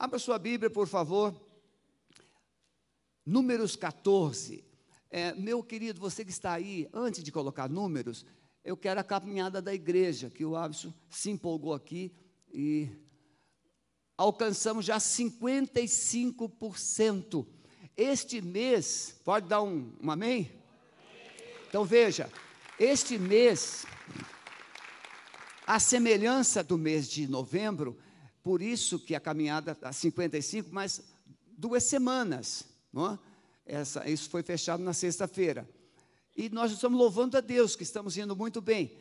Abra sua Bíblia, por favor. Números 14. É, meu querido, você que está aí, antes de colocar números, eu quero a caminhada da igreja, que o Abson se empolgou aqui e alcançamos já 55%. Este mês, pode dar um, um amém? Então veja, este mês, a semelhança do mês de novembro, por isso que a caminhada está 55, mas duas semanas. Não é? Essa, isso foi fechado na sexta-feira. E nós estamos louvando a Deus que estamos indo muito bem.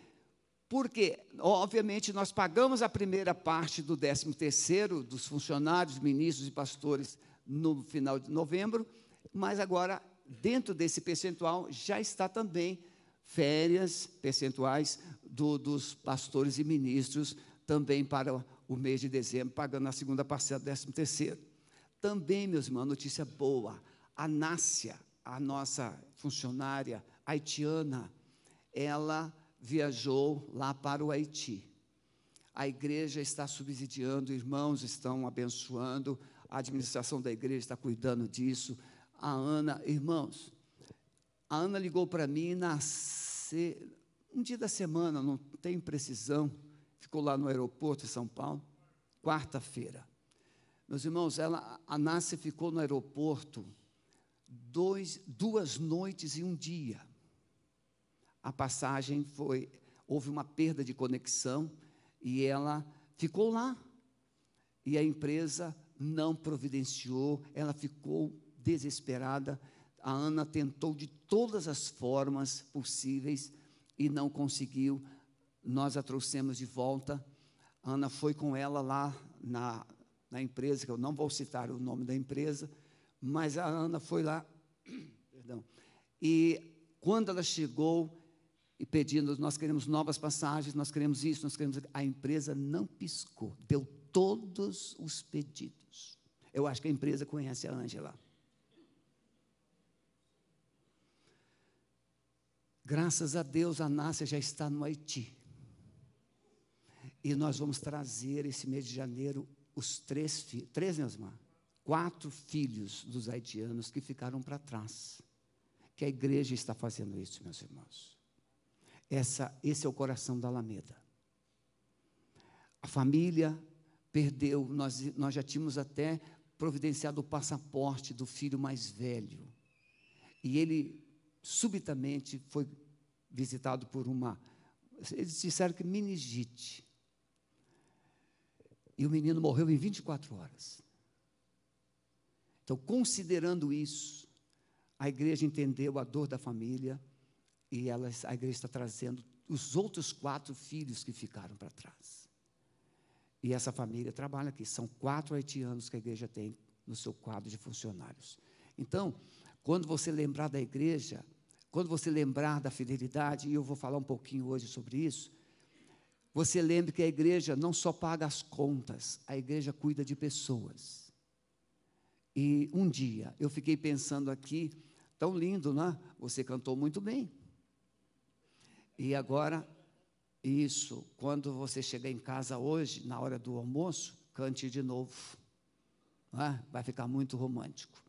Porque, obviamente, nós pagamos a primeira parte do 13 terceiro dos funcionários, ministros e pastores no final de novembro, mas agora, dentro desse percentual, já está também férias percentuais do, dos pastores e ministros também para o mês de dezembro, pagando a segunda parcela do 13 terceiro. Também, meus irmãos, notícia boa, a Nácia, a nossa funcionária haitiana, ela viajou lá para o Haiti. A igreja está subsidiando, irmãos estão abençoando, a administração da igreja está cuidando disso. A Ana, irmãos, a Ana ligou para mim nascer um dia da semana, não tem precisão, ficou lá no aeroporto de São Paulo, quarta-feira. Meus irmãos, ela, a Nácia ficou no aeroporto dois, duas noites e um dia. A passagem foi, houve uma perda de conexão e ela ficou lá. E a empresa não providenciou, ela ficou desesperada. A Ana tentou de todas as formas possíveis e não conseguiu. Nós a trouxemos de volta. Ana foi com ela lá na, na empresa, que eu não vou citar o nome da empresa, mas a Ana foi lá, perdão, e quando ela chegou e pedindo, nós queremos novas passagens, nós queremos isso, nós queremos. A empresa não piscou, deu todos os pedidos. Eu acho que a empresa conhece a Ângela. Graças a Deus, a Nácia já está no Haiti. E nós vamos trazer esse mês de janeiro os três três, meus irmãos, quatro filhos dos haitianos que ficaram para trás. Que a igreja está fazendo isso, meus irmãos. Essa, esse é o coração da Alameda. A família perdeu, nós, nós já tínhamos até providenciado o passaporte do filho mais velho. E ele subitamente foi visitado por uma. Eles disseram que meningite. E o menino morreu em 24 horas. Então, considerando isso, a igreja entendeu a dor da família e ela, a igreja está trazendo os outros quatro filhos que ficaram para trás. E essa família trabalha aqui. São quatro haitianos que a igreja tem no seu quadro de funcionários. Então, quando você lembrar da igreja, quando você lembrar da fidelidade, e eu vou falar um pouquinho hoje sobre isso, você lembre que a igreja não só paga as contas, a igreja cuida de pessoas. E um dia eu fiquei pensando aqui, tão lindo, né? Você cantou muito bem. E agora, isso, quando você chegar em casa hoje, na hora do almoço, cante de novo. É? Vai ficar muito romântico.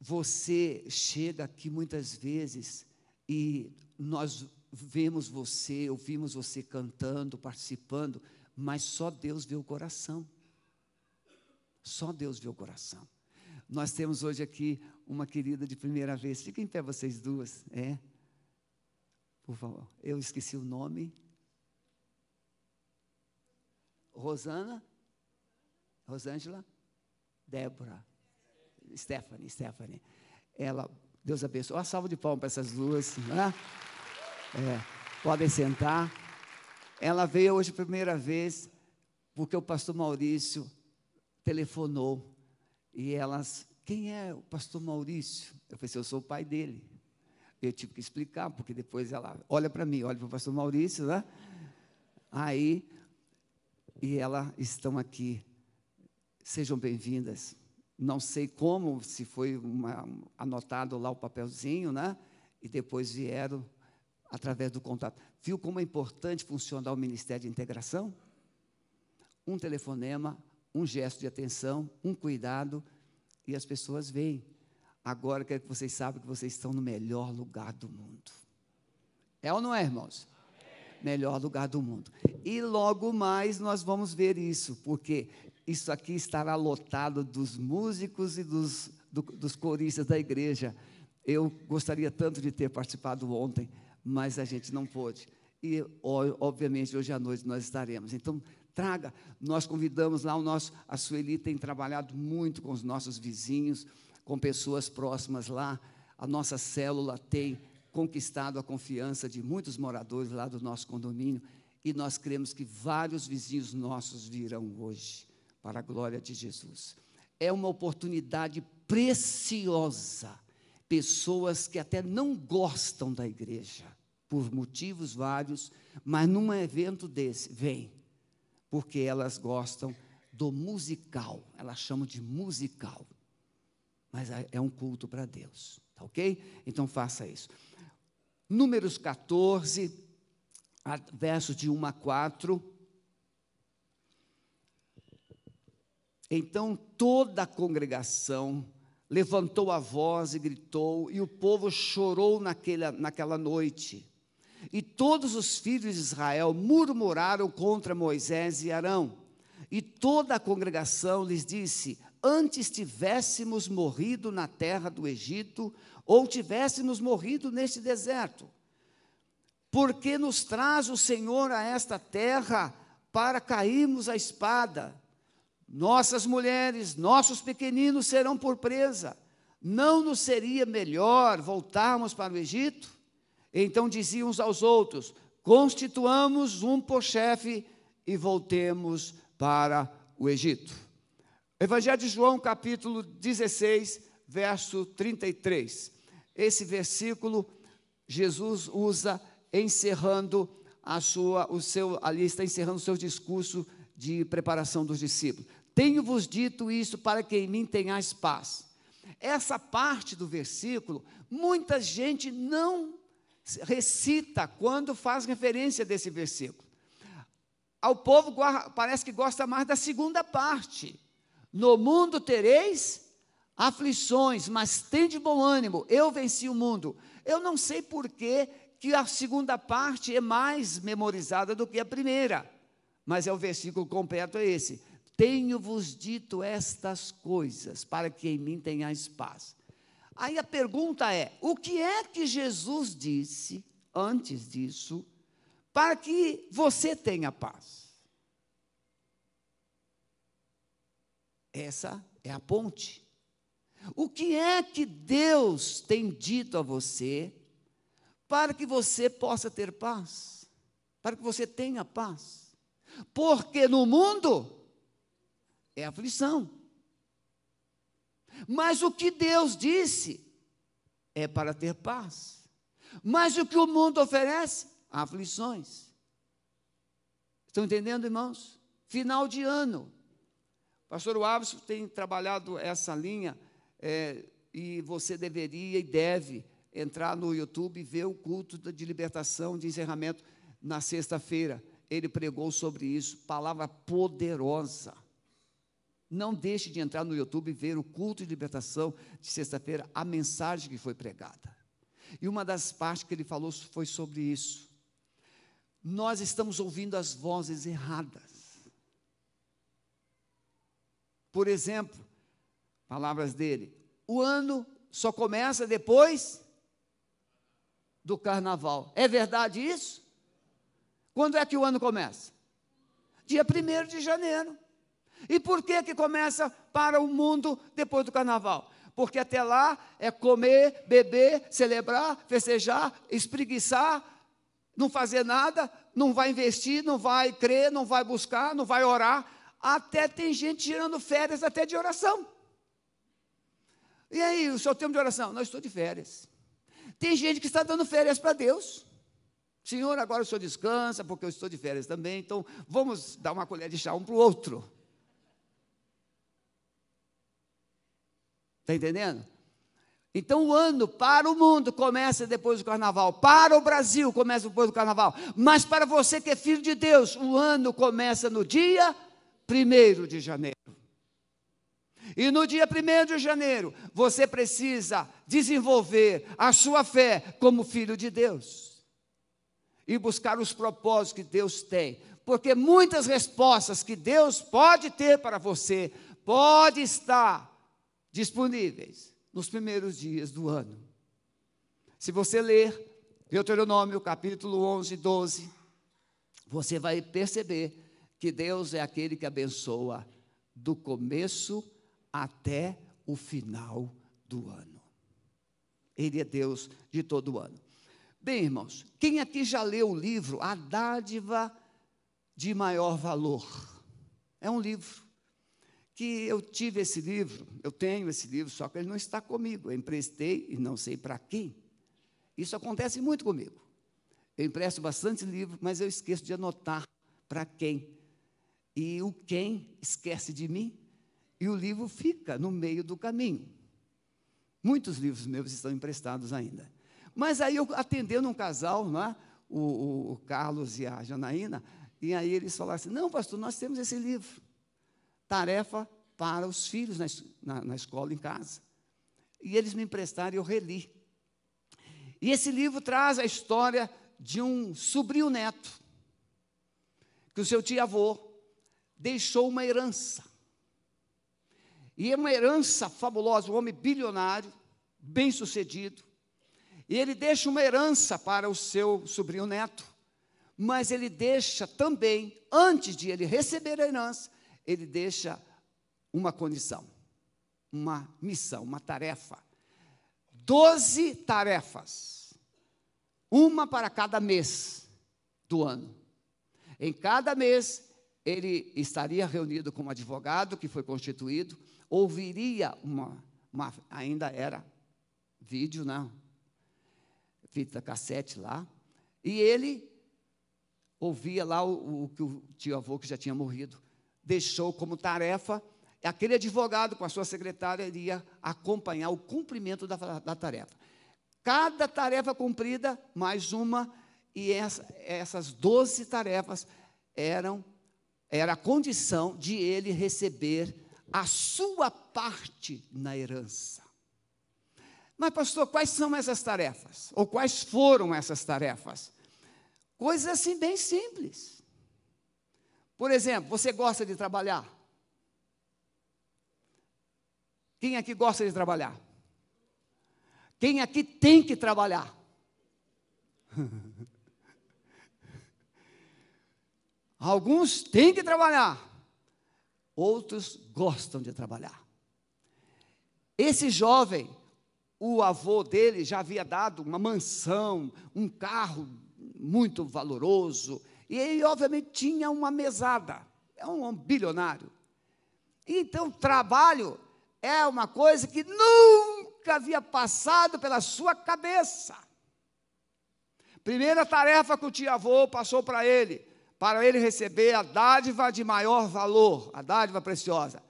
Você chega aqui muitas vezes e nós vemos você, ouvimos você cantando, participando, mas só Deus vê o coração. Só Deus vê o coração. Nós temos hoje aqui uma querida de primeira vez. Fiquem em pé vocês duas. É. Por favor. Eu esqueci o nome. Rosana? Rosângela? Débora. Stephanie, Stephanie. Ela, Deus abençoe. Uma salva de palmas para essas duas. Né? É, podem sentar. Ela veio hoje pela primeira vez porque o pastor Maurício telefonou e elas, quem é o pastor Maurício? Eu falei assim, eu sou o pai dele. Eu tive que explicar, porque depois ela olha para mim, olha para o pastor Maurício, né? Aí, e elas estão aqui. Sejam bem-vindas. Não sei como, se foi uma, anotado lá o papelzinho, né? E depois vieram através do contato. Viu como é importante funcionar o Ministério de Integração? Um telefonema, um gesto de atenção, um cuidado, e as pessoas veem. Agora quero que vocês saibam que vocês estão no melhor lugar do mundo. É ou não é, irmãos? Melhor lugar do mundo. E logo mais nós vamos ver isso, porque isso aqui estará lotado dos músicos e dos, do, dos coristas da igreja. Eu gostaria tanto de ter participado ontem, mas a gente não pôde. E, obviamente, hoje à noite nós estaremos. Então, traga. Nós convidamos lá o nosso, a Sueli tem trabalhado muito com os nossos vizinhos, com pessoas próximas lá. A nossa célula tem conquistado a confiança de muitos moradores lá do nosso condomínio e nós cremos que vários vizinhos nossos virão hoje para a glória de Jesus. É uma oportunidade preciosa. Pessoas que até não gostam da igreja, por motivos vários, mas num evento desse, vem, porque elas gostam do musical, elas chamam de musical, mas é, um culto para Deus, tá ok? Então faça isso. Números 14, versos de 1 a 4. Então toda a congregação levantou a voz e gritou, e o povo chorou naquela, naquela noite. E todos os filhos de Israel murmuraram contra Moisés e Arão. E toda a congregação lhes disse: Antes tivéssemos morrido na terra do Egito, ou tivéssemos morrido neste deserto. Porque nos traz o Senhor a esta terra para cairmos a espada. Nossas mulheres, nossos pequeninos serão por presa. Não nos seria melhor voltarmos para o Egito? Então diziam uns aos outros: Constituamos um por chefe e voltemos para o Egito. Evangelho de João, capítulo 16, verso 33. Esse versículo Jesus usa encerrando a sua, o seu, ali está encerrando o seu discurso de preparação dos discípulos. Tenho-vos dito isso para que em mim tenhais paz. Essa parte do versículo, muita gente não recita quando faz referência desse versículo. Ao povo parece que gosta mais da segunda parte. No mundo tereis aflições, mas tem de bom ânimo, eu venci o mundo. Eu não sei por que, que a segunda parte é mais memorizada do que a primeira, mas é o versículo completo é esse. Tenho-vos dito estas coisas, para que em mim tenhais paz. Aí a pergunta é: o que é que Jesus disse antes disso, para que você tenha paz? Essa é a ponte. O que é que Deus tem dito a você para que você possa ter paz? Para que você tenha paz? Porque no mundo é aflição. Mas o que Deus disse é para ter paz. Mas o que o mundo oferece? Aflições. Estão entendendo, irmãos? Final de ano. Pastor Waves tem trabalhado essa linha é, e você deveria e deve entrar no YouTube e ver o culto de libertação, de encerramento na sexta-feira. Ele pregou sobre isso, palavra poderosa. Não deixe de entrar no YouTube e ver o culto de libertação de sexta-feira, a mensagem que foi pregada. E uma das partes que ele falou foi sobre isso. Nós estamos ouvindo as vozes erradas. Por exemplo, Palavras dele. O ano só começa depois do carnaval. É verdade isso? Quando é que o ano começa? Dia 1 de janeiro. E por que que começa para o mundo depois do carnaval? Porque até lá é comer, beber, celebrar, festejar, espreguiçar, não fazer nada, não vai investir, não vai crer, não vai buscar, não vai orar. Até tem gente tirando férias até de oração. E aí, o seu tempo de oração? Não, estou de férias. Tem gente que está dando férias para Deus. Senhor, agora o senhor descansa, porque eu estou de férias também, então vamos dar uma colher de chá um para o outro. Está entendendo? Então o ano para o mundo começa depois do carnaval, para o Brasil começa depois do carnaval, mas para você que é filho de Deus, o ano começa no dia 1 de janeiro. E no dia 1 de janeiro, você precisa desenvolver a sua fé como filho de Deus e buscar os propósitos que Deus tem, porque muitas respostas que Deus pode ter para você pode estar disponíveis nos primeiros dias do ano. Se você ler Deuteronômio capítulo 11, 12, você vai perceber que Deus é aquele que abençoa do começo até o final do ano. Ele é Deus de todo o ano. Bem, irmãos, quem aqui já leu o livro A Dádiva de Maior Valor? É um livro que eu tive esse livro, eu tenho esse livro, só que ele não está comigo. Eu emprestei e não sei para quem. Isso acontece muito comigo. Eu empresto bastante livro, mas eu esqueço de anotar para quem. E o quem esquece de mim e o livro fica no meio do caminho. Muitos livros meus estão emprestados ainda. Mas aí eu atendendo um casal, é? o, o, o Carlos e a Janaína, e aí eles falaram assim: não, pastor, nós temos esse livro. Tarefa para os filhos na, na, na escola, em casa. E eles me emprestaram e eu reli. E esse livro traz a história de um sobrinho neto, que o seu tio-avô deixou uma herança. E é uma herança fabulosa, um homem bilionário, bem-sucedido. E ele deixa uma herança para o seu sobrinho neto, mas ele deixa também, antes de ele receber a herança, ele deixa uma condição, uma missão, uma tarefa. Doze tarefas, uma para cada mês do ano. Em cada mês, ele estaria reunido com um advogado que foi constituído, ouviria uma, uma ainda era vídeo, né? Fita cassete lá, e ele ouvia lá o, o que o tio avô que já tinha morrido deixou como tarefa, aquele advogado com a sua secretária iria acompanhar o cumprimento da, da tarefa. Cada tarefa cumprida, mais uma, e essa, essas doze tarefas eram era a condição de ele receber a sua parte na herança. Mas, pastor, quais são essas tarefas? Ou quais foram essas tarefas? Coisas assim bem simples. Por exemplo, você gosta de trabalhar? Quem aqui gosta de trabalhar? Quem aqui tem que trabalhar? Alguns têm que trabalhar, outros gostam de trabalhar. Esse jovem, o avô dele já havia dado uma mansão, um carro muito valoroso, e ele, obviamente, tinha uma mesada, é um bilionário. Então, trabalho é uma coisa que nunca havia passado pela sua cabeça. Primeira tarefa que o tio-avô passou para ele: para ele receber a dádiva de maior valor, a dádiva preciosa.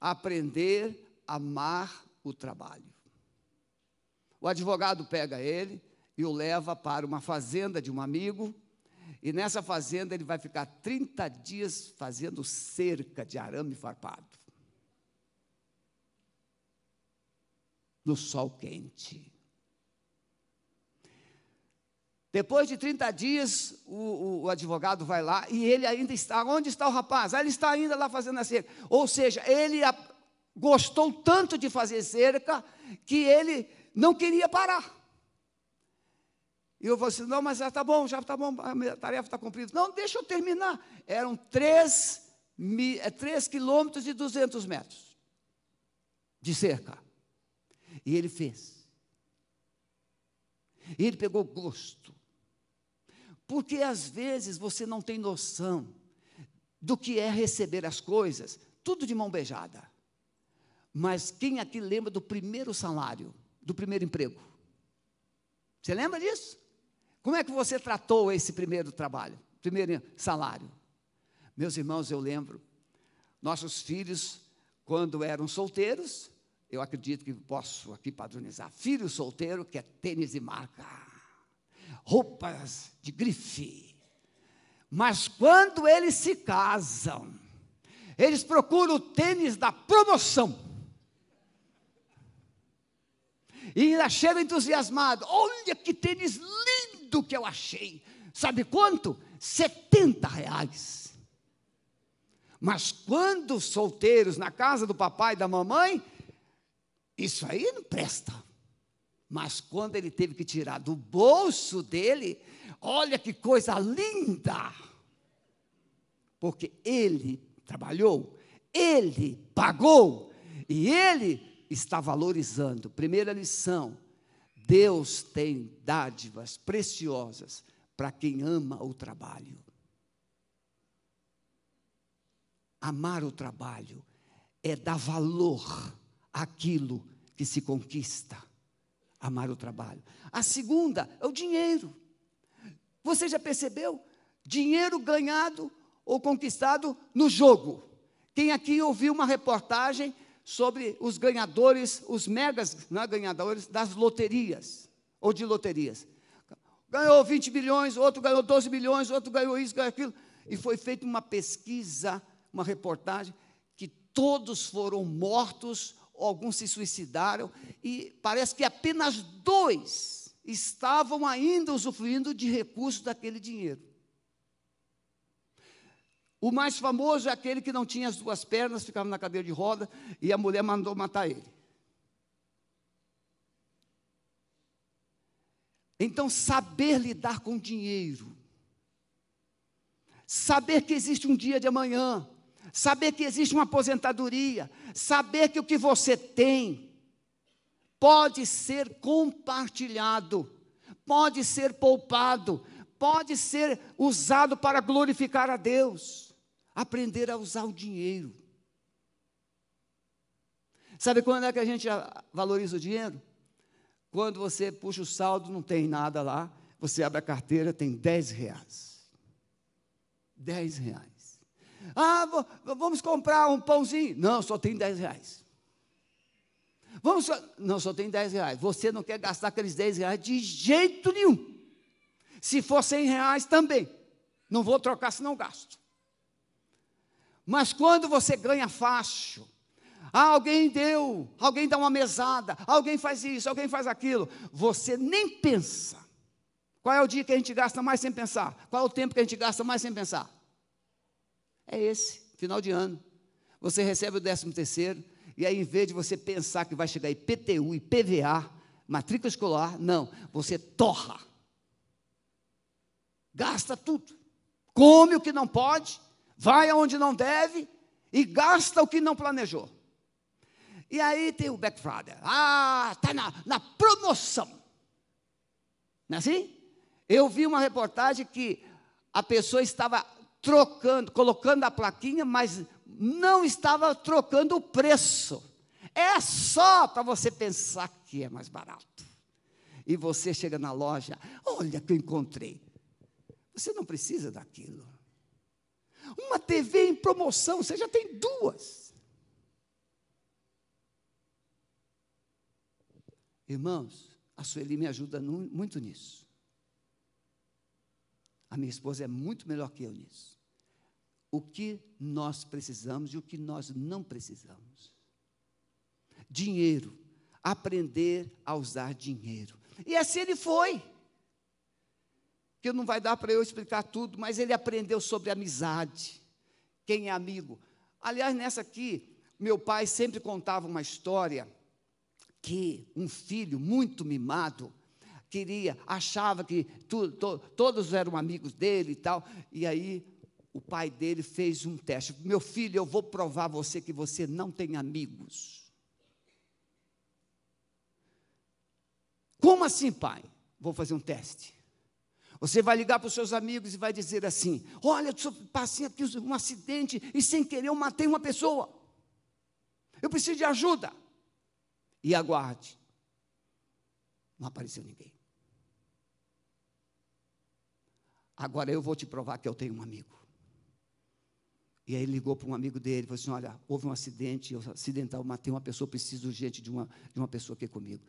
Aprender a amar o trabalho. O advogado pega ele e o leva para uma fazenda de um amigo, e nessa fazenda ele vai ficar 30 dias fazendo cerca de arame farpado. No sol quente. Depois de 30 dias, o, o, advogado vai lá e ele ainda está. Onde está o rapaz? Ah, ele está ainda lá fazendo a cerca. Ou seja, ele a, gostou tanto de fazer cerca que ele não queria parar. E eu falei assim: não, mas já está bom, já está bom, a tarefa está cumprida. Não, deixa eu terminar. Eram 3, é, 3 quilômetros e 200 metros de cerca. E ele fez. E ele pegou gosto. Porque às vezes você não tem noção do que é receber as coisas, tudo de mão beijada. Mas quem aqui lembra do primeiro salário, do primeiro emprego? Você lembra disso? Como é que você tratou esse primeiro trabalho, primeiro salário? Meus irmãos, eu lembro, nossos filhos, quando eram solteiros, eu acredito que posso aqui padronizar, filho solteiro que é tênis de marca roupas de grife. Mas quando eles se casam, Eles procuram o tênis da promoção. E ainda chegam entusiasmados. Olha que tênis lindo que eu achei. Sabe quanto? 70 reais. Mas quando solteiros na casa do papai e da mamãe, isso aí não presta. Mas quando ele teve que tirar do bolso dele, olha que coisa linda! Porque ele trabalhou, ele pagou e ele está valorizando. Primeira lição: Deus tem dádivas preciosas para quem ama o trabalho. Amar o trabalho é dar valor àquilo que se conquista. Amar o trabalho. A segunda é o dinheiro. Você já percebeu? Dinheiro ganhado ou conquistado no jogo. Quem aqui ouviu uma reportagem sobre os ganhadores, os megas não é, ganhadores das loterias, ou de loterias. Ganhou 20 milhões, outro ganhou 12 milhões, outro ganhou isso, ganhou aquilo. E foi feita uma pesquisa, uma reportagem, que todos foram mortos, alguns se suicidaram, e parece que apenas dois estavam ainda usufruindo de recursos daquele dinheiro. O mais famoso é aquele que não tinha as duas pernas, ficava na cadeira de roda e a mulher mandou matar ele. Então, saber lidar com dinheiro, saber que existe um dia de amanhã, saber que existe uma aposentadoria, saber que o que você tem pode ser compartilhado, pode ser poupado, pode ser usado para glorificar a Deus aprender a usar o dinheiro. Sabe quando é que a gente valoriza o dinheiro? Quando você puxa o saldo, não tem nada lá, você abre a carteira, tem 10 reais. 10 reais. Ah, vamos comprar um pãozinho. Não, só tem 10 reais. Vamos não, só tem 10 reais. Você não quer gastar aqueles 10 reais de jeito nenhum. Se for 100 reais, também. Não vou trocar se não gasto. Mas quando você ganha fácil, ah, alguém deu, alguém dá uma mesada, alguém faz isso, alguém faz aquilo, você nem pensa. Qual é o dia que a gente gasta mais sem pensar? Qual é o tempo que a gente gasta mais sem pensar? É esse, final de ano. Você recebe o décimo terceiro, e aí, em vez de você pensar que vai chegar IPTU, IPVA, matrícula escolar, não, você torra. Gasta tudo. Come o que não pode, vai aonde não deve e gasta o que não planejou. E aí tem o Friday. Ah, está na, na promoção. Não é assim? Eu vi uma reportagem que a pessoa estava trocando, colocando a plaquinha, mas não estava trocando o preço. É só para você pensar que é mais barato. E você chega na loja, olha que eu encontrei. Você não precisa daquilo. Uma TV em promoção, você já tem duas. Irmãos, a Sueli me ajuda muito nisso. A minha esposa é muito melhor que eu nisso. O que nós precisamos e o que nós não precisamos. Dinheiro. Aprender a usar dinheiro. E assim ele foi que não vai dar para eu explicar tudo, mas ele aprendeu sobre amizade, quem é amigo. Aliás, nessa aqui, meu pai sempre contava uma história que um filho muito mimado queria, achava que tu, to, todos eram amigos dele e tal, e aí o pai dele fez um teste. Meu filho, eu vou provar a você que você não tem amigos. Como assim, pai? Vou fazer um teste. Você vai ligar para os seus amigos e vai dizer assim: Olha, eu passei aqui um acidente e sem querer eu matei uma pessoa. Eu preciso de ajuda. E aguarde. Não apareceu ninguém. Agora eu vou te provar que eu tenho um amigo. E aí ele ligou para um amigo dele falou assim: Olha, houve um acidente, eu acidental, matei uma pessoa, preciso urgente de uma, de uma pessoa aqui comigo.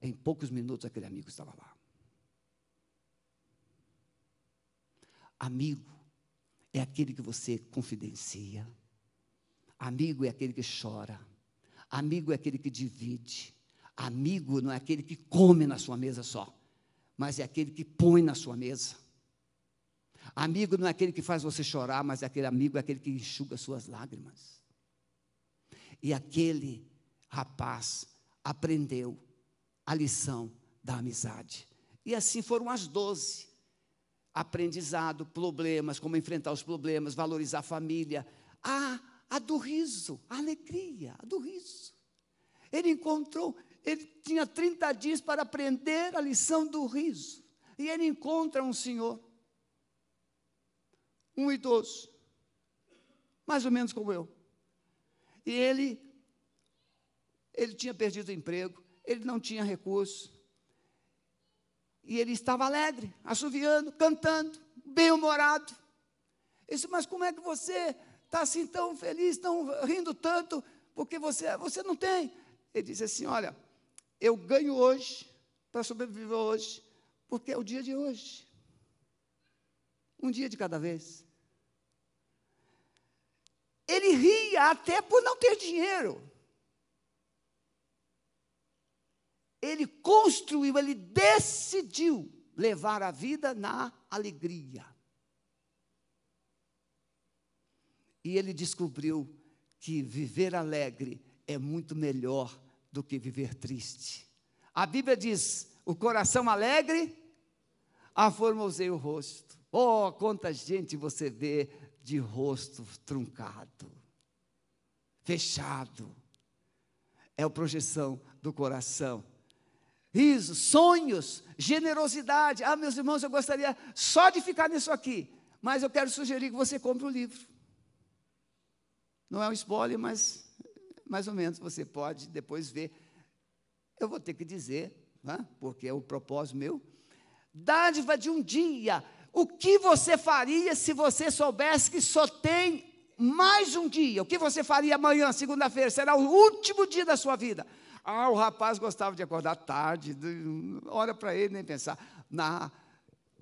Em poucos minutos aquele amigo estava lá. Amigo é aquele que você confidencia, Amigo é aquele que chora. Amigo é aquele que divide. Amigo não é aquele que come na sua mesa só, mas é aquele que põe na sua mesa. Amigo não é aquele que faz você chorar, mas é aquele amigo é aquele que enxuga suas lágrimas. E aquele rapaz aprendeu a lição da amizade. E assim foram as doze. Aprendizado, problemas, como enfrentar os problemas, valorizar a família. Ah, a do riso, a alegria, a do riso. Ele encontrou, ele tinha 30 dias para aprender a lição do riso. E ele encontra um senhor, um idoso, mais ou menos como eu. E ele, ele tinha perdido o emprego, ele não tinha recurso. E ele estava alegre, assoviando, cantando, bem-humorado. Eu disse, mas como é que você está assim tão feliz, tão rindo tanto, porque você, você não tem. Ele disse assim: Olha, eu ganho hoje para sobreviver hoje, porque é o dia de hoje. Um dia de cada vez. Ele ria até por não ter dinheiro. Ele construiu, ele decidiu levar a vida na alegria. E ele descobriu que viver alegre é muito melhor do que viver triste. A Bíblia diz: o coração alegre aformosei o rosto. Oh, quanta gente você vê de rosto truncado, fechado. É a projeção do coração. Riso, sonhos, generosidade. Ah, meus irmãos, eu gostaria só de ficar nisso aqui, mas eu quero sugerir que você compre o livro. Não é um spoiler, mas mais ou menos você pode depois ver. Eu vou ter que dizer, né, porque é o propósito meu. Dádiva de um dia. O que você faria se você soubesse que só tem mais um dia? O que você faria amanhã, segunda-feira? Será o último dia da sua vida. Ah, o rapaz gostava de acordar tarde, olha para ele nem pensar. Na,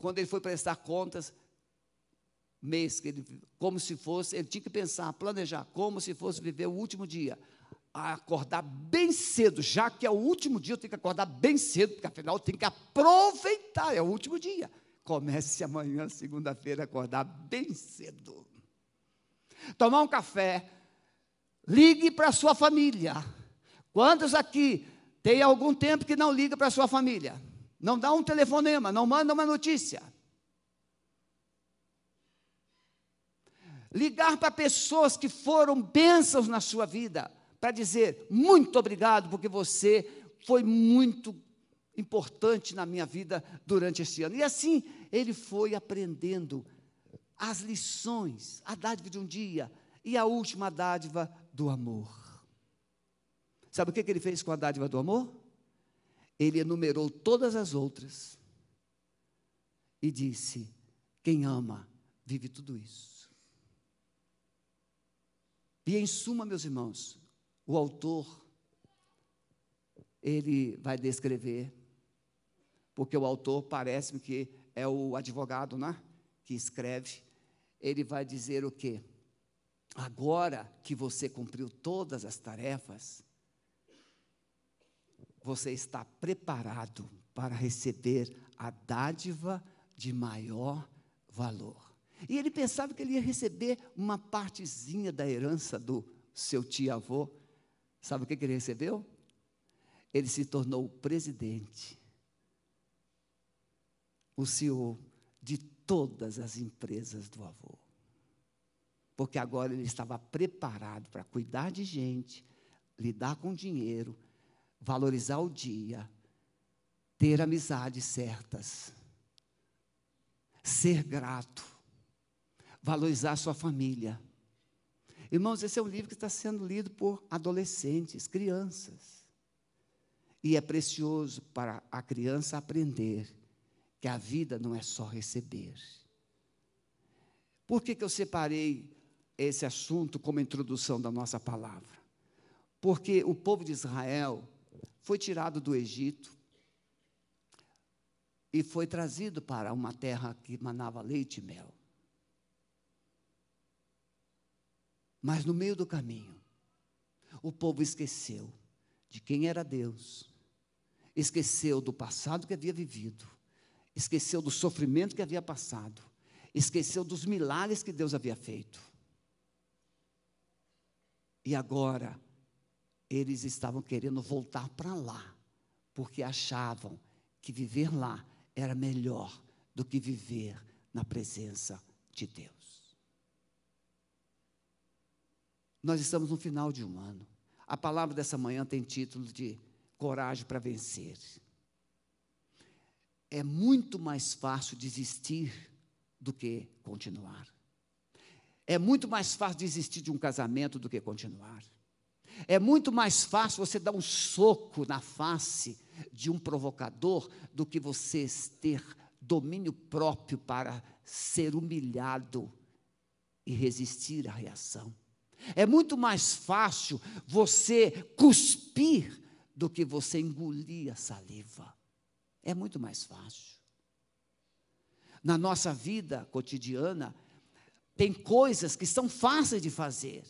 quando ele foi prestar contas, mês, que ele, como se fosse, ele tinha que pensar, planejar, como se fosse viver o último dia. Acordar bem cedo, já que é o último dia, eu tenho que acordar bem cedo, porque afinal eu tenho que aproveitar, é o último dia. Comece amanhã, segunda-feira, acordar bem cedo. Tomar um café, ligue para a sua família. Quantos aqui tem algum tempo que não liga para sua família? Não dá um telefonema, não manda uma notícia. ligar para pessoas que foram bênçãos na sua vida, para dizer muito obrigado, porque você foi muito importante na minha vida durante este ano. E assim ele foi aprendendo as lições, a dádiva de um dia e a última dádiva do amor. Sabe o que, que ele fez com a dádiva do amor? Ele enumerou todas as outras e disse: Quem ama, vive tudo isso. E em suma, meus irmãos, o autor ele vai descrever, porque o autor parece-me que é o advogado, né, que escreve, ele vai dizer o quê? Agora que você cumpriu todas as tarefas, você está preparado para receber a dádiva de maior valor. E ele pensava que ele ia receber uma partezinha da herança do seu tio-avô. Sabe o que, que ele recebeu? Ele se tornou o presidente, o CEO de todas as empresas do avô. Porque agora ele estava preparado para cuidar de gente, lidar com dinheiro, valorizar o dia, ter amizades certas, ser grato valorizar sua família. Irmãos, esse é um livro que está sendo lido por adolescentes, crianças. E é precioso para a criança aprender que a vida não é só receber. Por que, que eu separei esse assunto como introdução da nossa palavra? Porque o povo de Israel foi tirado do Egito e foi trazido para uma terra que manava leite e mel. Mas no meio do caminho, o povo esqueceu de quem era Deus, esqueceu do passado que havia vivido, esqueceu do sofrimento que havia passado, esqueceu dos milagres que Deus havia feito. E agora, eles estavam querendo voltar para lá, porque achavam que viver lá era melhor do que viver na presença de Deus. Nós estamos no final de um ano. A palavra dessa manhã tem título de Coragem para Vencer. É muito mais fácil desistir do que continuar. É muito mais fácil desistir de um casamento do que continuar. É muito mais fácil você dar um soco na face de um provocador do que você ter domínio próprio para ser humilhado e resistir à reação. É muito mais fácil você cuspir do que você engolir a saliva. É muito mais fácil. Na nossa vida cotidiana, tem coisas que são fáceis de fazer.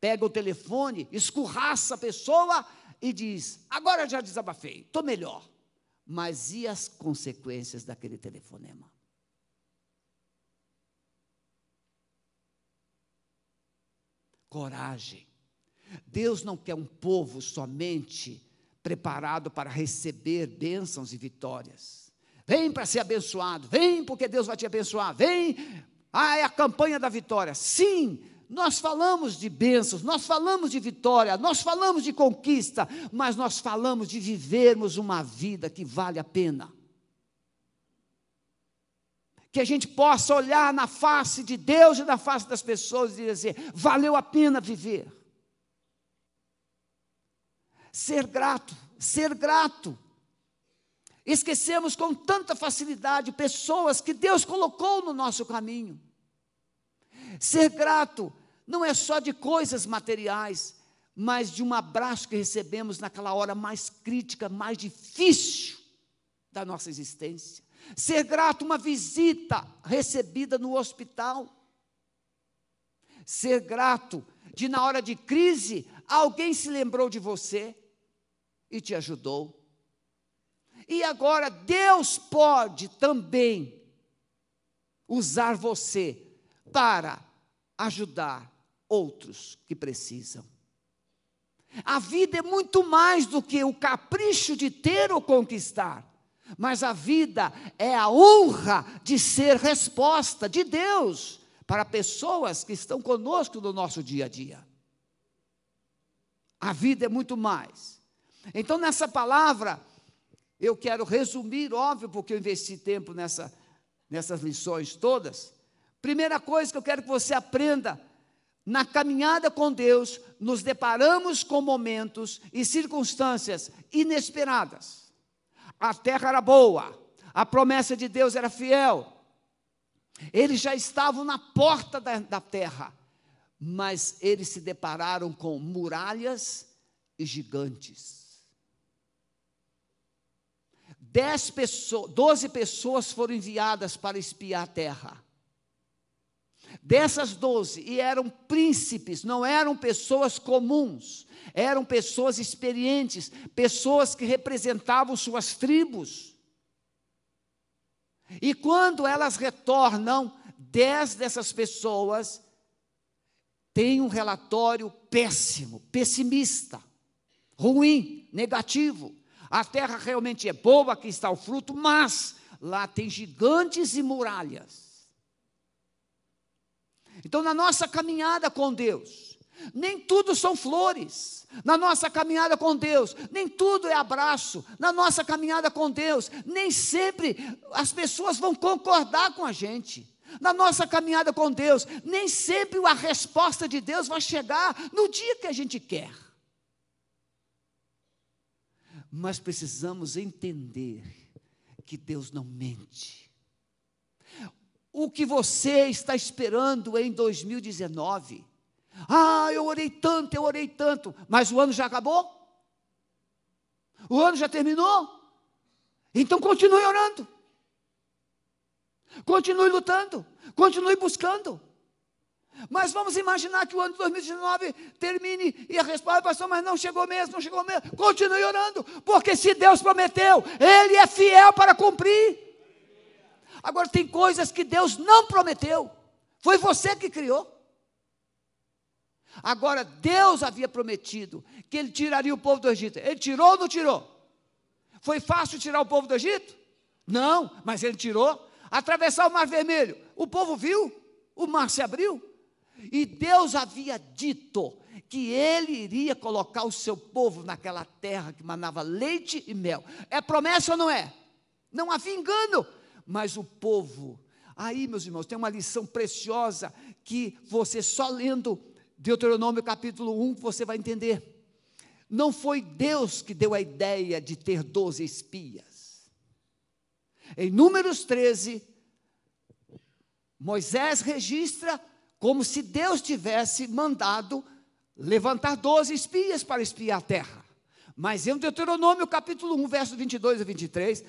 Pega o telefone, escurraça a pessoa e diz: Agora já desabafei, estou melhor. Mas e as consequências daquele telefonema? Coragem. Deus não quer um povo somente preparado para receber bênçãos e vitórias. Vem para ser abençoado, vem porque Deus vai te abençoar, vem. Ah, é a campanha da vitória. Sim, nós falamos de bênçãos, nós falamos de vitória, nós falamos de conquista, mas nós falamos de vivermos uma vida que vale a pena. Que a gente possa olhar na face de Deus e na face das pessoas e dizer: valeu a pena viver. Ser grato, ser grato. Esquecemos com tanta facilidade pessoas que Deus colocou no nosso caminho. Ser grato não é só de coisas materiais, mas de um abraço que recebemos naquela hora mais crítica, mais difícil da nossa existência. Ser grato uma visita recebida no hospital. Ser grato de na hora de crise alguém se lembrou de você e te ajudou. E agora Deus pode também usar você para ajudar outros que precisam. A vida é muito mais do que o capricho de ter ou conquistar, mas a vida é a honra de ser resposta de Deus para pessoas que estão conosco no nosso dia a dia. A vida é muito mais. Então, nessa palavra, eu quero resumir, óbvio, porque eu investi tempo nessa, nessas lições todas. Primeira coisa que eu quero que você aprenda na caminhada com Deus, nos deparamos com momentos e circunstâncias inesperadas. A terra era boa, a promessa de Deus era fiel. Eles já estavam na porta da, da terra, mas eles se depararam com muralhas e gigantes. Dez pessoas, doze pessoas foram enviadas para espiar a terra. Dessas doze, e eram príncipes, não eram pessoas comuns, eram pessoas experientes, pessoas que representavam suas tribos. E quando elas retornam, dez dessas pessoas têm um relatório péssimo, pessimista, ruim, negativo. A terra realmente é boa, aqui está o fruto, mas lá tem gigantes e muralhas. Então, na nossa caminhada com Deus, nem tudo são flores. Na nossa caminhada com Deus, nem tudo é abraço. Na nossa caminhada com Deus, nem sempre as pessoas vão concordar com a gente. Na nossa caminhada com Deus, nem sempre a resposta de Deus vai chegar no dia que a gente quer. Mas precisamos entender que Deus não mente o que você está esperando em 2019. Ah, eu orei tanto, eu orei tanto, mas o ano já acabou? O ano já terminou? Então continue orando. Continue lutando, continue buscando. Mas vamos imaginar que o ano de 2019 termine e a resposta, pastor, mas não chegou mesmo, não chegou mesmo. Continue orando, porque se Deus prometeu, Ele é fiel para cumprir. Agora, tem coisas que Deus não prometeu, foi você que criou. Agora, Deus havia prometido que Ele tiraria o povo do Egito. Ele tirou ou não tirou? Foi fácil tirar o povo do Egito? Não, mas Ele tirou. Atravessar o Mar Vermelho, o povo viu, o mar se abriu. E Deus havia dito que ele iria colocar o seu povo naquela terra que manava leite e mel. É promessa ou não é? Não havia engano. Mas o povo, aí, meus irmãos, tem uma lição preciosa que você só lendo Deuteronômio capítulo 1 você vai entender. Não foi Deus que deu a ideia de ter doze espias. Em Números 13, Moisés registra como se Deus tivesse mandado levantar doze espias para espiar a terra. Mas em Deuteronômio capítulo 1, versos 22 a 23,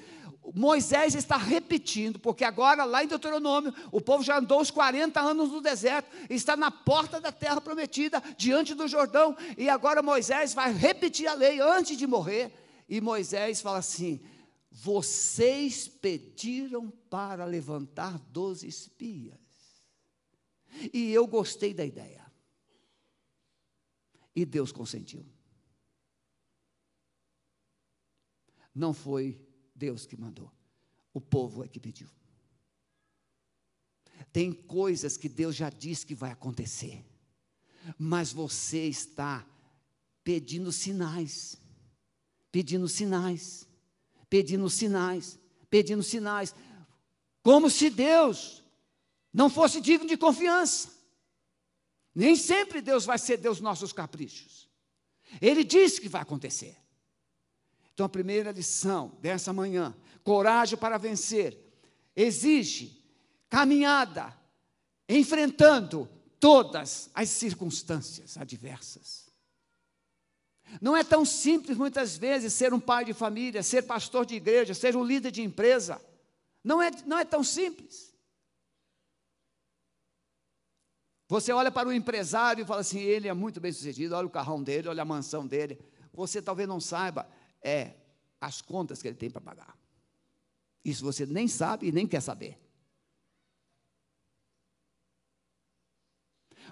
Moisés está repetindo, porque agora lá em Deuteronômio, o povo já andou os 40 anos no deserto, está na porta da terra prometida, diante do Jordão, e agora Moisés vai repetir a lei antes de morrer, e Moisés fala assim: vocês pediram para levantar doze espias. E eu gostei da ideia. E Deus consentiu. Não foi Deus que mandou, o povo é que pediu. Tem coisas que Deus já disse que vai acontecer, mas você está pedindo sinais, pedindo sinais pedindo sinais, pedindo sinais, como se Deus não fosse digno de confiança. Nem sempre Deus vai ceder os nossos caprichos. Ele disse que vai acontecer. Então, a primeira lição dessa manhã, coragem para vencer, exige caminhada, enfrentando todas as circunstâncias adversas. Não é tão simples, muitas vezes, ser um pai de família, ser pastor de igreja, ser um líder de empresa. Não é, não é tão simples. Você olha para o empresário e fala assim: ele é muito bem sucedido, olha o carrão dele, olha a mansão dele. Você talvez não saiba, é as contas que ele tem para pagar. Isso você nem sabe e nem quer saber.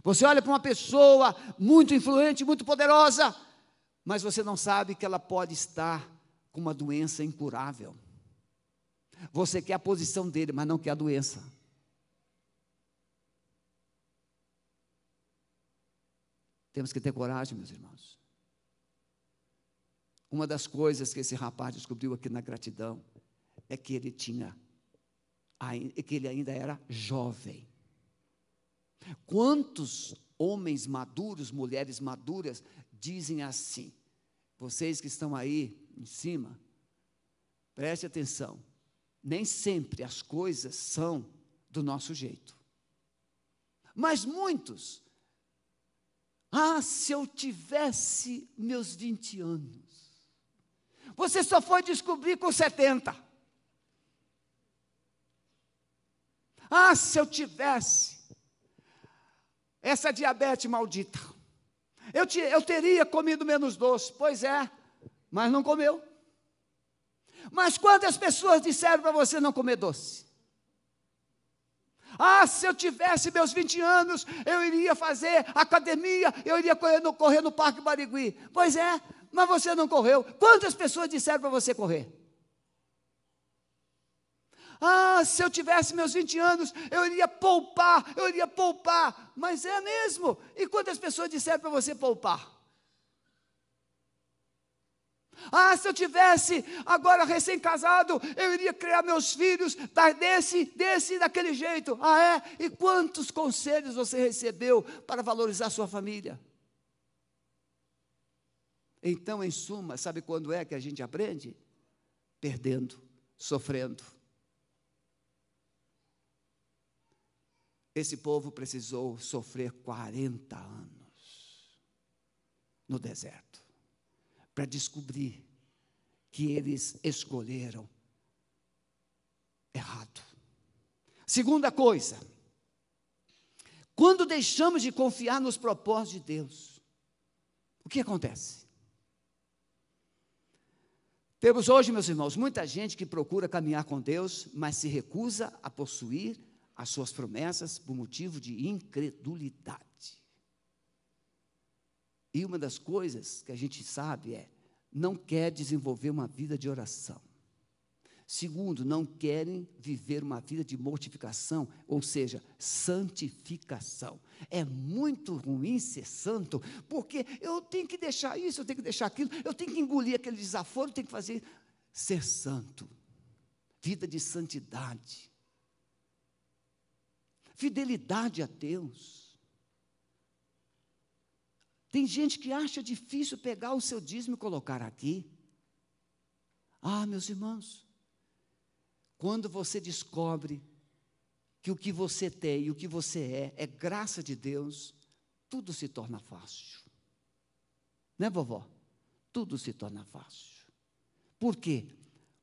Você olha para uma pessoa muito influente, muito poderosa, mas você não sabe que ela pode estar com uma doença incurável. Você quer a posição dele, mas não quer a doença. Temos que ter coragem, meus irmãos. Uma das coisas que esse rapaz descobriu aqui na gratidão é que ele tinha, é que ele ainda era jovem. Quantos homens maduros, mulheres maduras, dizem assim: vocês que estão aí em cima, preste atenção. Nem sempre as coisas são do nosso jeito. Mas muitos, ah, se eu tivesse meus 20 anos. Você só foi descobrir com 70. Ah, se eu tivesse essa diabetes maldita. Eu, te, eu teria comido menos doce. Pois é, mas não comeu. Mas quantas pessoas disseram para você não comer doce? Ah, se eu tivesse meus 20 anos, eu iria fazer academia, eu iria correr no, correr no Parque Barigui. Pois é, mas você não correu. Quantas pessoas disseram para você correr? Ah, se eu tivesse meus 20 anos, eu iria poupar, eu iria poupar. Mas é mesmo. E quantas pessoas disseram para você poupar? Ah, se eu tivesse agora recém-casado, eu iria criar meus filhos desse, desse e daquele jeito. Ah, é? E quantos conselhos você recebeu para valorizar sua família? Então, em suma, sabe quando é que a gente aprende? Perdendo, sofrendo. Esse povo precisou sofrer 40 anos no deserto para descobrir que eles escolheram errado. Segunda coisa, Quando deixamos de confiar nos propósitos de Deus, o que acontece? Temos hoje, meus irmãos, muita gente que procura caminhar com Deus, mas se recusa a possuir as suas promessas por motivo de incredulidade. E uma das coisas que a gente sabe é, não quer desenvolver uma vida de oração. Segundo, não querem viver uma vida de mortificação, ou seja, santificação. É muito ruim ser santo, porque eu tenho que deixar isso, eu tenho que deixar aquilo, eu tenho que engolir aquele desaforo, eu tenho que fazer ser santo. Vida de santidade. Fidelidade a Deus. Tem gente que acha difícil pegar o seu dízimo e colocar aqui. Ah, meus irmãos, quando você descobre que o que você tem e o que você é é graça de Deus, tudo se torna fácil. Né, vovó? Tudo se torna fácil. Por quê?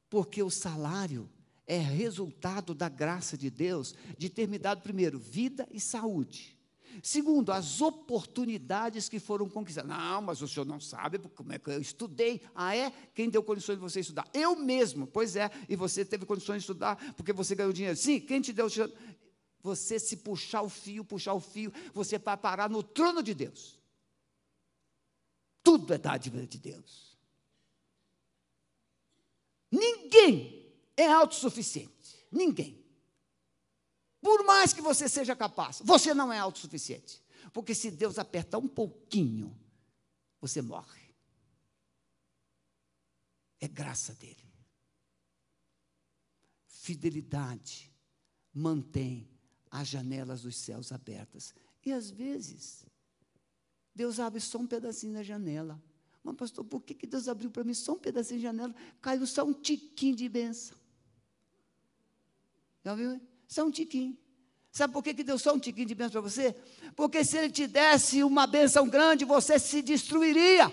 Porque o salário é resultado da graça de Deus de ter me dado, primeiro, vida e saúde. Segundo, as oportunidades que foram conquistadas. Não, mas o senhor não sabe como é que eu estudei. Ah, é? Quem deu condições de você estudar? Eu mesmo. Pois é, e você teve condições de estudar porque você ganhou dinheiro. Sim, quem te deu? Você se puxar o fio, puxar o fio, você vai parar no trono de Deus. Tudo é dádiva de Deus. Ninguém é autossuficiente. Ninguém. Por mais que você seja capaz, você não é autossuficiente. Porque se Deus apertar um pouquinho, você morre. É graça dele. Fidelidade mantém as janelas dos céus abertas. E às vezes, Deus abre só um pedacinho da janela. Mas, pastor, por que, que Deus abriu para mim só um pedacinho de janela? Caiu só um tiquinho de bênção. Já viu? Só um tiquinho. Sabe por que, que deu só um tiquinho de bênção para você? Porque se ele te desse uma bênção grande, você se destruiria.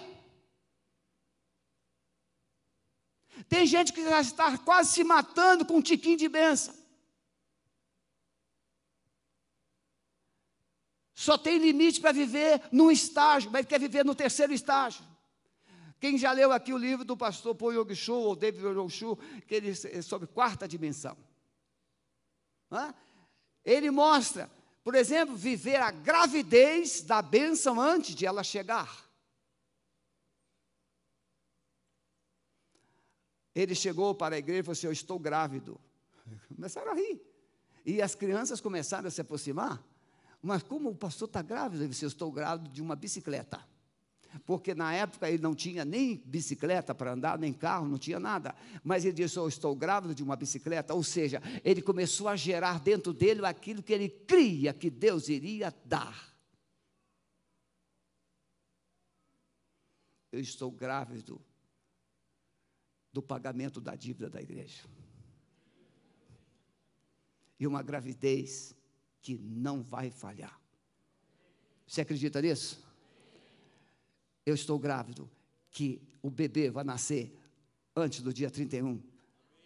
Tem gente que já está quase se matando com um tiquinho de bênção. Só tem limite para viver num estágio, mas quer viver no terceiro estágio. Quem já leu aqui o livro do pastor Paul Yong Shu, ou David Yong Shu, que ele é sobre quarta dimensão. Ele mostra, por exemplo, viver a gravidez da bênção antes de ela chegar. Ele chegou para a igreja e falou assim: Eu estou grávido. Começaram a rir. E as crianças começaram a se aproximar. Mas como o pastor está grávido? Ele disse: Eu estou grávido de uma bicicleta porque na época ele não tinha nem bicicleta para andar, nem carro, não tinha nada. Mas ele disse: Eu estou grávido de uma bicicleta. Ou seja, ele começou a gerar dentro dele aquilo que ele cria que Deus iria dar. Eu estou grávido do pagamento da dívida da igreja. E uma gravidez que não vai falhar. Você acredita nisso? Eu estou grávido, que o bebê vai nascer antes do dia 31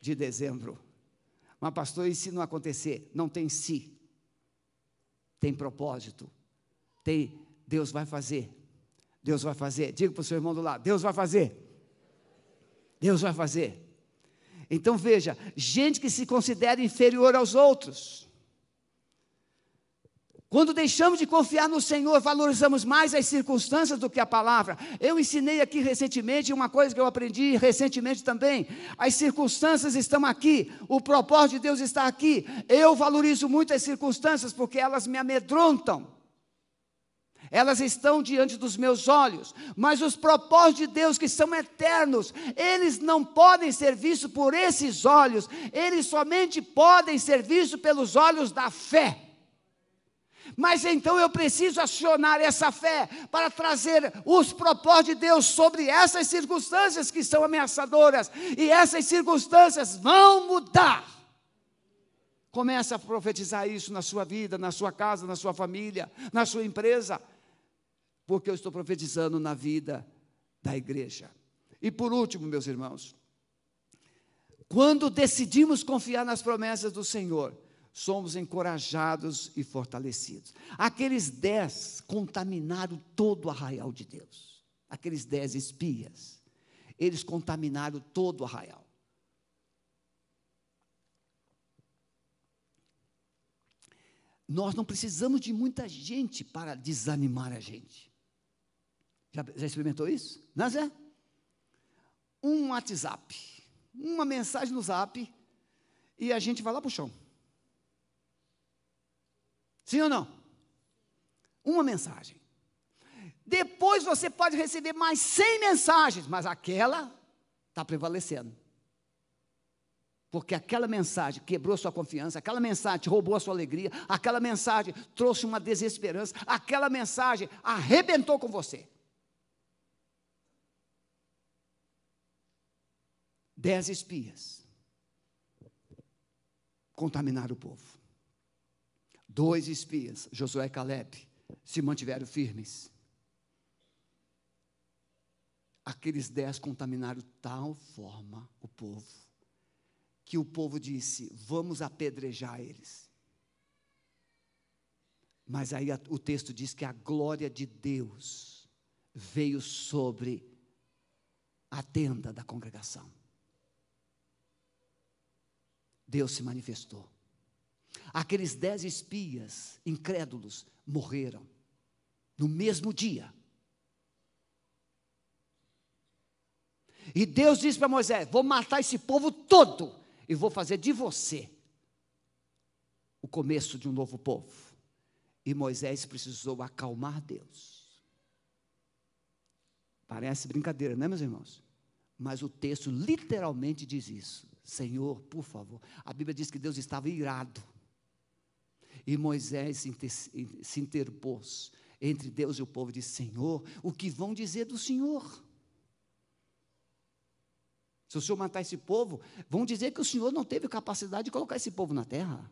de dezembro. Mas, pastor, e se não acontecer? Não tem si, tem propósito, tem Deus vai fazer. Deus vai fazer. Diga para o seu irmão do lado: Deus vai fazer. Deus vai fazer. Então veja: gente que se considera inferior aos outros, quando deixamos de confiar no Senhor, valorizamos mais as circunstâncias do que a palavra. Eu ensinei aqui recentemente uma coisa que eu aprendi recentemente também. As circunstâncias estão aqui, o propósito de Deus está aqui. Eu valorizo muito as circunstâncias porque elas me amedrontam. Elas estão diante dos meus olhos, mas os propósitos de Deus que são eternos, eles não podem ser vistos por esses olhos, eles somente podem ser vistos pelos olhos da fé. Mas então eu preciso acionar essa fé para trazer os propósitos de Deus sobre essas circunstâncias que são ameaçadoras, e essas circunstâncias vão mudar. Comece a profetizar isso na sua vida, na sua casa, na sua família, na sua empresa, porque eu estou profetizando na vida da igreja. E por último, meus irmãos, quando decidimos confiar nas promessas do Senhor, somos encorajados e fortalecidos. Aqueles dez contaminaram todo o arraial de Deus. Aqueles dez espias, eles contaminaram todo o arraial. Nós não precisamos de muita gente para desanimar a gente. Já, já experimentou isso? Não? Um WhatsApp, uma mensagem no zap, e a gente vai lá para o chão. Sim ou não? Uma mensagem. Depois você pode receber mais 100 mensagens, mas aquela está prevalecendo. Porque aquela mensagem quebrou sua confiança, aquela mensagem roubou a sua alegria, aquela mensagem trouxe uma desesperança, aquela mensagem arrebentou com você. Dez espias contaminaram o povo. Dois espias, Josué e Caleb, se mantiveram firmes. Aqueles dez contaminaram tal forma o povo, que o povo disse: vamos apedrejar eles. Mas aí o texto diz que a glória de Deus veio sobre a tenda da congregação. Deus se manifestou. Aqueles dez espias incrédulos morreram no mesmo dia. E Deus disse para Moisés: Vou matar esse povo todo e vou fazer de você o começo de um novo povo. E Moisés precisou acalmar Deus. Parece brincadeira, não é, meus irmãos? Mas o texto literalmente diz isso. Senhor, por favor. A Bíblia diz que Deus estava irado. E Moisés se interpôs entre Deus e o povo e disse: Senhor, o que vão dizer do Senhor? Se o Senhor matar esse povo, vão dizer que o Senhor não teve capacidade de colocar esse povo na terra.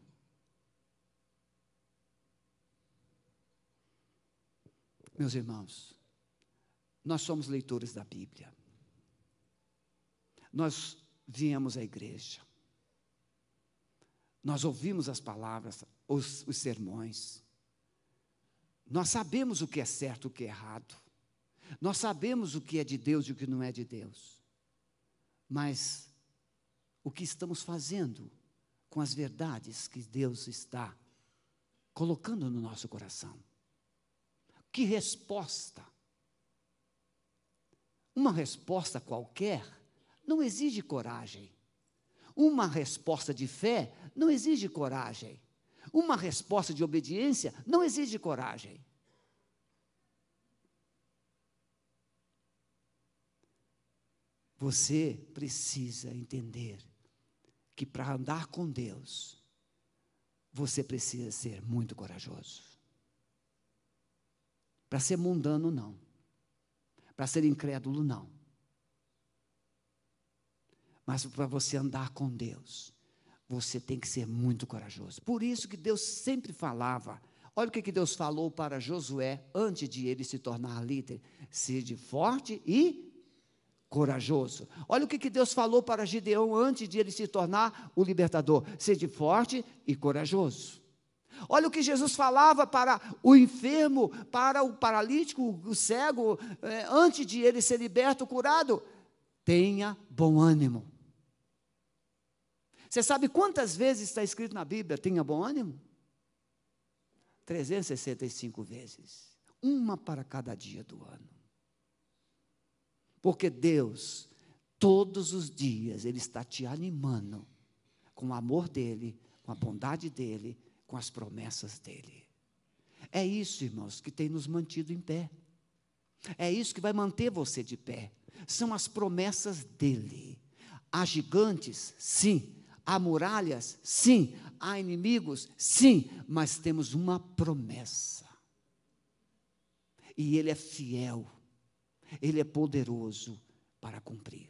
Meus irmãos, nós somos leitores da Bíblia. Nós viemos à igreja. Nós ouvimos as palavras, os, os sermões. Nós sabemos o que é certo e o que é errado. Nós sabemos o que é de Deus e o que não é de Deus. Mas o que estamos fazendo com as verdades que Deus está colocando no nosso coração? Que resposta? Uma resposta qualquer não exige coragem. Uma resposta de fé não exige coragem. Uma resposta de obediência não exige coragem. Você precisa entender que para andar com Deus, você precisa ser muito corajoso. Para ser mundano, não. Para ser incrédulo, não. Mas para você andar com Deus, você tem que ser muito corajoso. Por isso que Deus sempre falava. Olha o que, Deus falou para Josué antes de ele se tornar líder: seja forte e corajoso. Olha o que, que Deus falou para Gideão antes de ele se tornar o libertador: seja forte e corajoso. Olha o que Jesus falava para o enfermo, para o paralítico, o cego, eh, antes de ele ser liberto, curado: tenha bom ânimo. Você sabe quantas vezes está escrito na Bíblia: tenha bom ânimo? 365 vezes. Uma para cada dia do ano. Porque Deus, todos os dias, Ele está te animando com o amor dEle, com a bondade dEle, com as promessas dEle. É isso, irmãos, que tem nos mantido em pé. É isso que vai manter você de pé. São as promessas dEle. Há gigantes, sim, Há muralhas? Sim. Há inimigos? Sim. Mas temos uma promessa. E Ele é fiel. Ele é poderoso para cumprir.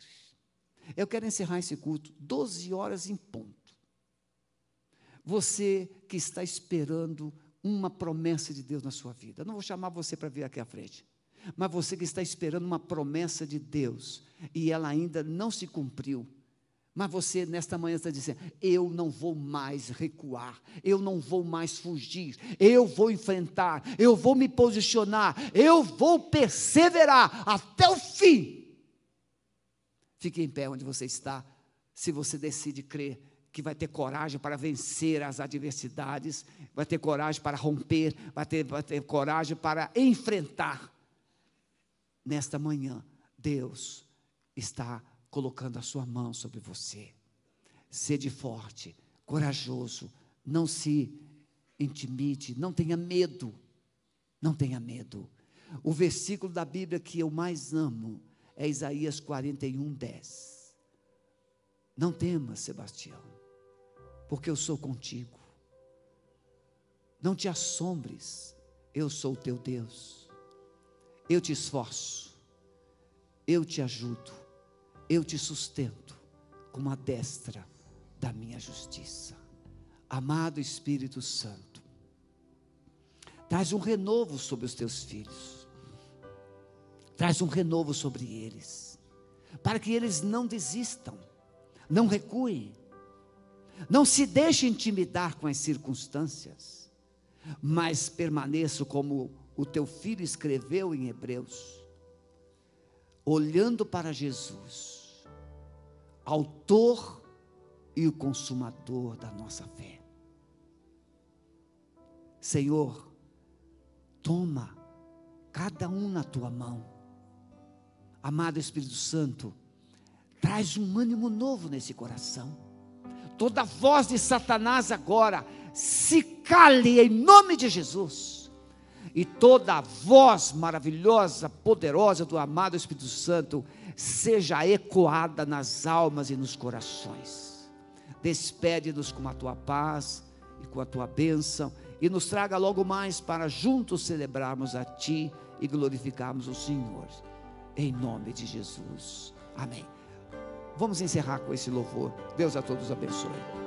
Eu quero encerrar esse culto 12 horas em ponto. Você que está esperando uma promessa de Deus na sua vida. Não vou chamar você para vir aqui à frente. Mas você que está esperando uma promessa de Deus e ela ainda não se cumpriu Mas você, nesta manhã, está dizendo: eu não vou mais recuar, eu não vou mais fugir, eu vou enfrentar, eu vou me posicionar, eu vou perseverar até o fim. Fique em pé onde você está, se você decide crer que vai ter coragem para vencer as adversidades, vai ter coragem para romper, vai ter, vai ter coragem para enfrentar. Nesta manhã, Deus está colocando a sua mão sobre você. Sede forte, corajoso, não se intimide, não tenha medo. Não tenha medo. O versículo da Bíblia que eu mais amo é Isaías 41, 10. Não temas, Sebastião, porque eu sou contigo. Não te assombres, eu sou o teu Deus. Eu te esforço, eu te ajudo, eu te sustento com a destra da minha justiça. Amado Espírito Santo, traz um renovo sobre os teus filhos, traz um renovo sobre eles, para que eles não desistam, não recuem, não se deixem intimidar com as circunstâncias, mas permaneçam como o teu filho escreveu em Hebreus, olhando para Jesus, autor e o consumador da nossa fé. Senhor, toma cada um na tua mão. Amado Espírito Santo, traz um ânimo novo nesse coração. Toda voz de Satanás agora se cale em nome de Jesus e toda a voz maravilhosa, poderosa do amado Espírito Santo seja ecoada nas almas e nos corações. Despede-nos com a tua paz e com a tua bênção e nos traga logo mais para juntos celebrarmos a ti e glorificarmos o Senhor. Em nome de Jesus. Amém. Vamos encerrar com esse louvor. Deus a todos abençoe.